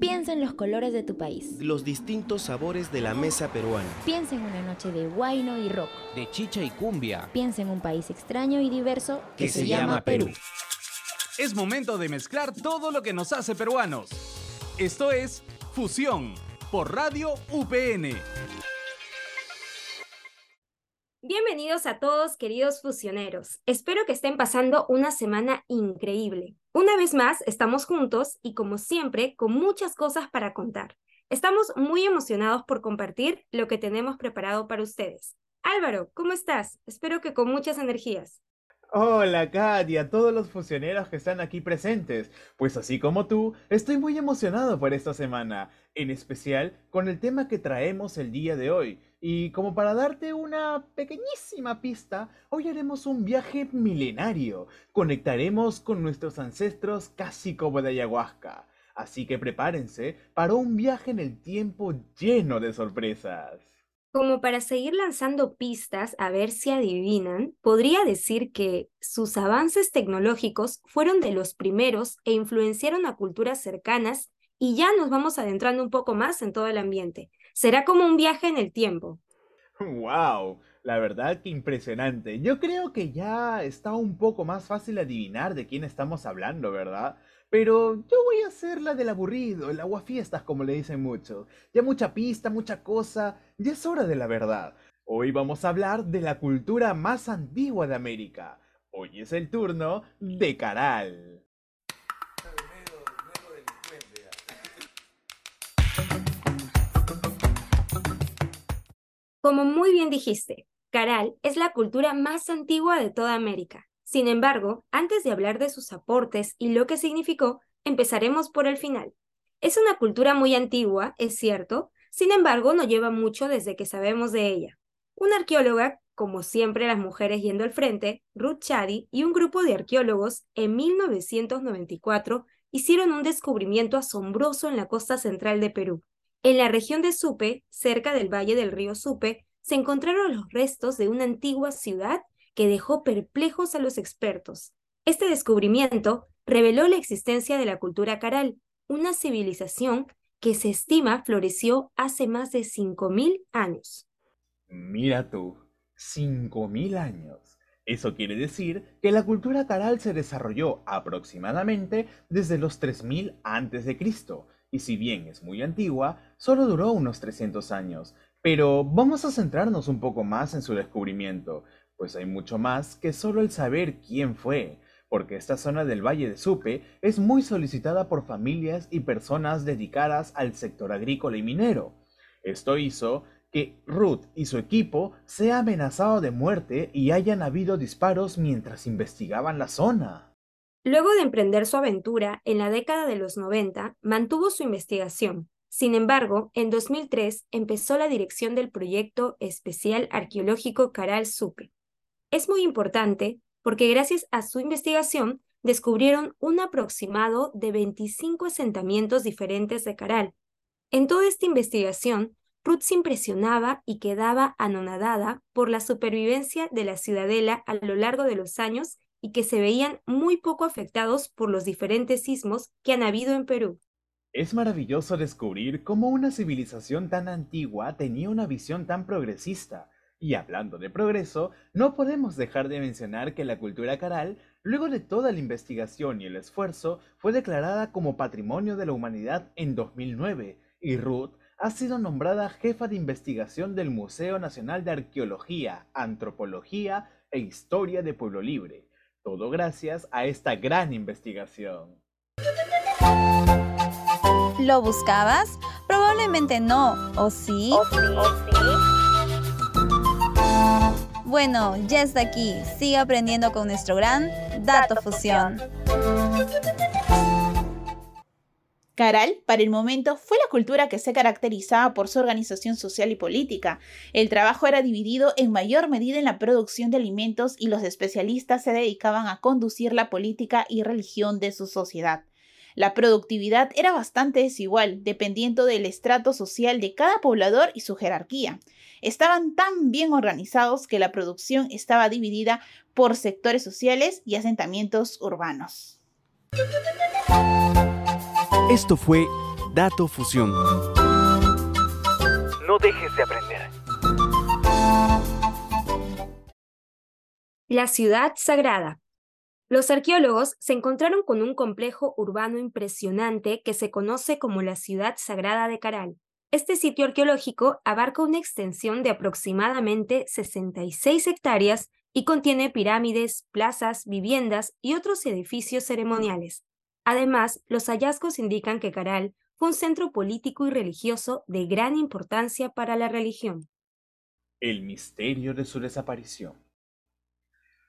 Piensa en los colores de tu país. Los distintos sabores de la mesa peruana. Piensa en una noche de guayno y rock. De chicha y cumbia. Piensa en un país extraño y diverso que, se, llama Perú. Es momento de mezclar todo lo que nos hace peruanos. Esto es Fusión por Radio UPN. Bienvenidos a todos, queridos fusioneros. Espero que estén pasando una semana increíble. Una vez más, estamos juntos y como siempre, con muchas cosas para contar. Estamos muy emocionados por compartir lo que tenemos preparado para ustedes. Álvaro, ¿cómo estás? Espero que con muchas energías. Hola Katia, todos los fusioneros que están aquí presentes. Pues así como tú, estoy muy emocionado por esta semana, en especial con el tema que traemos el día de hoy. Y como para darte una pequeñísima pista, hoy haremos un viaje milenario. Conectaremos con nuestros ancestros casi como de ayahuasca. Así que prepárense para un viaje en el tiempo lleno de sorpresas. Como para seguir lanzando pistas a ver si adivinan, podría decir que sus avances tecnológicos fueron de los primeros e influenciaron a culturas cercanas y ya nos vamos adentrando un poco más en todo el ambiente. Será como un viaje en el tiempo. ¡Wow! La verdad que impresionante. Yo creo que ya está un poco más fácil adivinar de quién estamos hablando, ¿verdad? Pero yo voy a hacer la del aburrido, el aguafiestas como le dicen muchos. Ya mucha pista, mucha cosa, ya es hora de la verdad. Hoy vamos a hablar de la cultura más antigua de América. Hoy es el turno de Caral. Como muy bien dijiste, Caral es la cultura más antigua de toda América. Sin embargo, antes de hablar de sus aportes y lo que significó, empezaremos por el final. Es una cultura muy antigua, es cierto, sin embargo no lleva mucho desde que sabemos de ella. Una arqueóloga, como siempre las mujeres yendo al frente, Ruth Chadi y un grupo de arqueólogos en 1994 hicieron un descubrimiento asombroso en la costa central de Perú. En la región de Supe, cerca del valle del río Supe, se encontraron los restos de una antigua ciudad que dejó perplejos a los expertos. Este descubrimiento reveló la existencia de la cultura caral, una civilización que se estima floreció hace más de 5.000 años. Mira tú, 5.000 años. Eso quiere decir que la cultura caral se desarrolló aproximadamente desde los 3000 a.C. y si bien es muy antigua, solo duró unos 300 años. Pero vamos a centrarnos un poco más en su descubrimiento, pues hay mucho más que solo el saber quién fue, porque esta zona del Valle de Supe es muy solicitada por familias y personas dedicadas al sector agrícola y minero. Esto hizo que Ruth y su equipo sea amenazado de muerte y hayan habido disparos mientras investigaban la zona. Luego de emprender su aventura en la década de los 90, mantuvo su investigación. Sin embargo, en 2003 empezó la dirección del proyecto especial arqueológico Caral Supe, es muy importante porque gracias a su investigación descubrieron un aproximado de 25 asentamientos diferentes de Caral. En toda esta investigación, Ruth se impresionaba y quedaba anonadada por la supervivencia de la ciudadela a lo largo de los años y que se veían muy poco afectados por los diferentes sismos que han habido en Perú. Es maravilloso descubrir cómo una civilización tan antigua tenía una visión tan progresista y hablando de progreso, no podemos dejar de mencionar que la cultura caral, luego de toda la investigación y el esfuerzo, fue declarada como Patrimonio de la Humanidad en 2009 y Ruth ha sido nombrada jefa de investigación del Museo Nacional de Arqueología, Antropología e Historia de Pueblo Libre. Todo gracias a esta gran investigación. ¿Lo buscabas? Probablemente no, ¿o sí? ¿O sí? Bueno, ya está aquí. Sigue aprendiendo con nuestro gran Dato Fusión. Caral, para el momento, fue la cultura que se caracterizaba por su organización social y política. El trabajo era dividido en mayor medida en la producción de alimentos y los especialistas se dedicaban a conducir la política y religión de su sociedad. La productividad era bastante desigual, dependiendo del estrato social de cada poblador y su jerarquía estaban tan bien organizados que la producción estaba dividida por sectores sociales y asentamientos urbanos. Esto fue Dato Fusión. No dejes de aprender. La ciudad sagrada. Los arqueólogos se encontraron con un complejo urbano impresionante que se conoce como la ciudad sagrada de Caral. Este sitio arqueológico abarca una extensión de aproximadamente 66 hectáreas y contiene pirámides, plazas, viviendas y otros edificios ceremoniales. Además, los hallazgos indican que Caral fue un centro político y religioso de gran importancia para la religión. El misterio de su desaparición.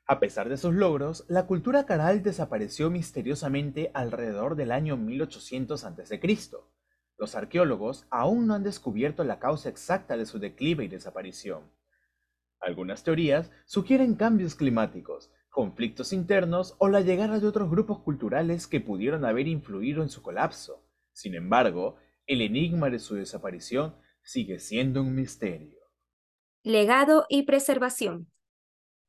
A pesar de sus logros, la cultura caral desapareció misteriosamente alrededor del año 1800 a.C. Los arqueólogos aún no han descubierto la causa exacta de su declive y desaparición. Algunas teorías sugieren cambios climáticos, conflictos internos o la llegada de otros grupos culturales que pudieron haber influido en su colapso. Sin embargo, el enigma de su desaparición sigue siendo un misterio. Legado y preservación.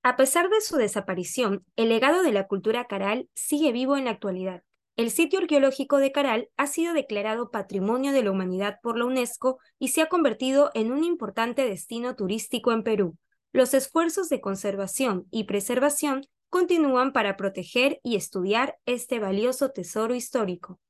A pesar de su desaparición, el legado de la cultura caral sigue vivo en la actualidad. El sitio arqueológico de Caral ha sido declarado Patrimonio de la Humanidad por la UNESCO y se ha convertido en un importante destino turístico en Perú. Los esfuerzos de conservación y preservación continúan para proteger y estudiar este valioso tesoro histórico.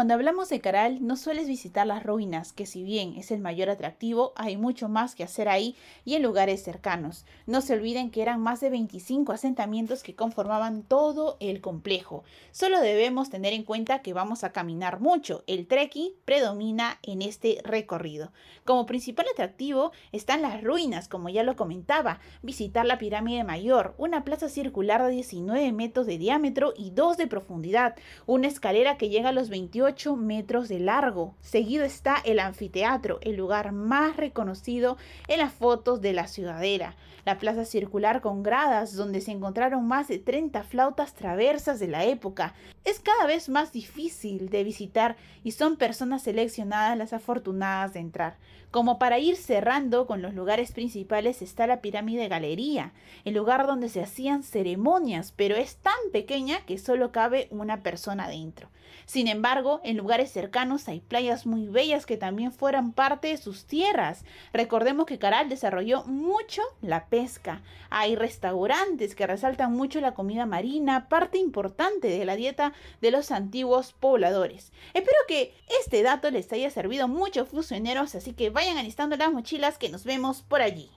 Cuando hablamos de Caral, no sueles visitar las ruinas, que si bien es el mayor atractivo, hay mucho más que hacer ahí y en lugares cercanos. No se olviden que eran más de 25 asentamientos que conformaban todo el complejo. Solo debemos tener en cuenta que vamos a caminar mucho. El trekking predomina en este recorrido. Como principal atractivo están las ruinas, como ya lo comentaba, visitar la pirámide mayor, una plaza circular de 19 metros de diámetro y 2 de profundidad, una escalera que llega a los 28 metros de largo. Seguido está el anfiteatro, el lugar más reconocido en las fotos de la ciudadela. La plaza circular con gradas donde se encontraron más de 30 flautas traversas de la época. Es cada vez más difícil de visitar y son personas seleccionadas las afortunadas de entrar. Como para ir cerrando con los lugares principales está la pirámide galería, el lugar donde se hacían ceremonias, pero es tan pequeña que solo cabe una persona dentro. Sin embargo, en lugares cercanos hay playas muy bellas que también fueran parte de sus tierras. Recordemos que Caral desarrolló mucho la pesca. Hay restaurantes que resaltan mucho la comida marina, parte importante de la dieta de los antiguos pobladores. Espero que este dato les haya servido mucho fusioneros, así que vayan alistando las mochilas que nos vemos por allí.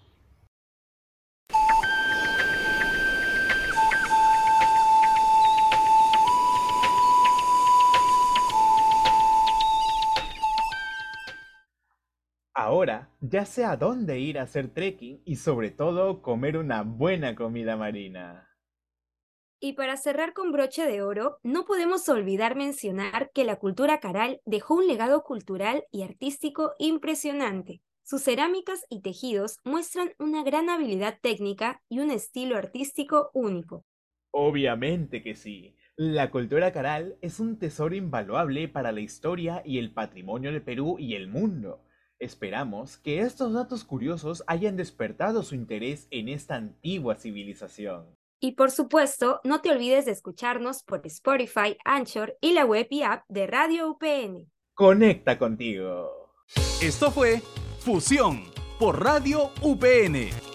Ahora ya sé a dónde ir a hacer trekking y sobre todo comer una buena comida marina. Y para cerrar con broche de oro, no podemos olvidar mencionar que la cultura caral dejó un legado cultural y artístico impresionante. Sus cerámicas y tejidos muestran una gran habilidad técnica y un estilo artístico único. Obviamente que sí. La cultura caral es un tesoro invaluable para la historia y el patrimonio de Perú y el mundo. Esperamos que estos datos curiosos hayan despertado su interés en esta antigua civilización. Y por supuesto, no te olvides de escucharnos por Spotify, Anchor y la web y app de Radio UPN. Conecta contigo. Esto fue Fusión por Radio UPN.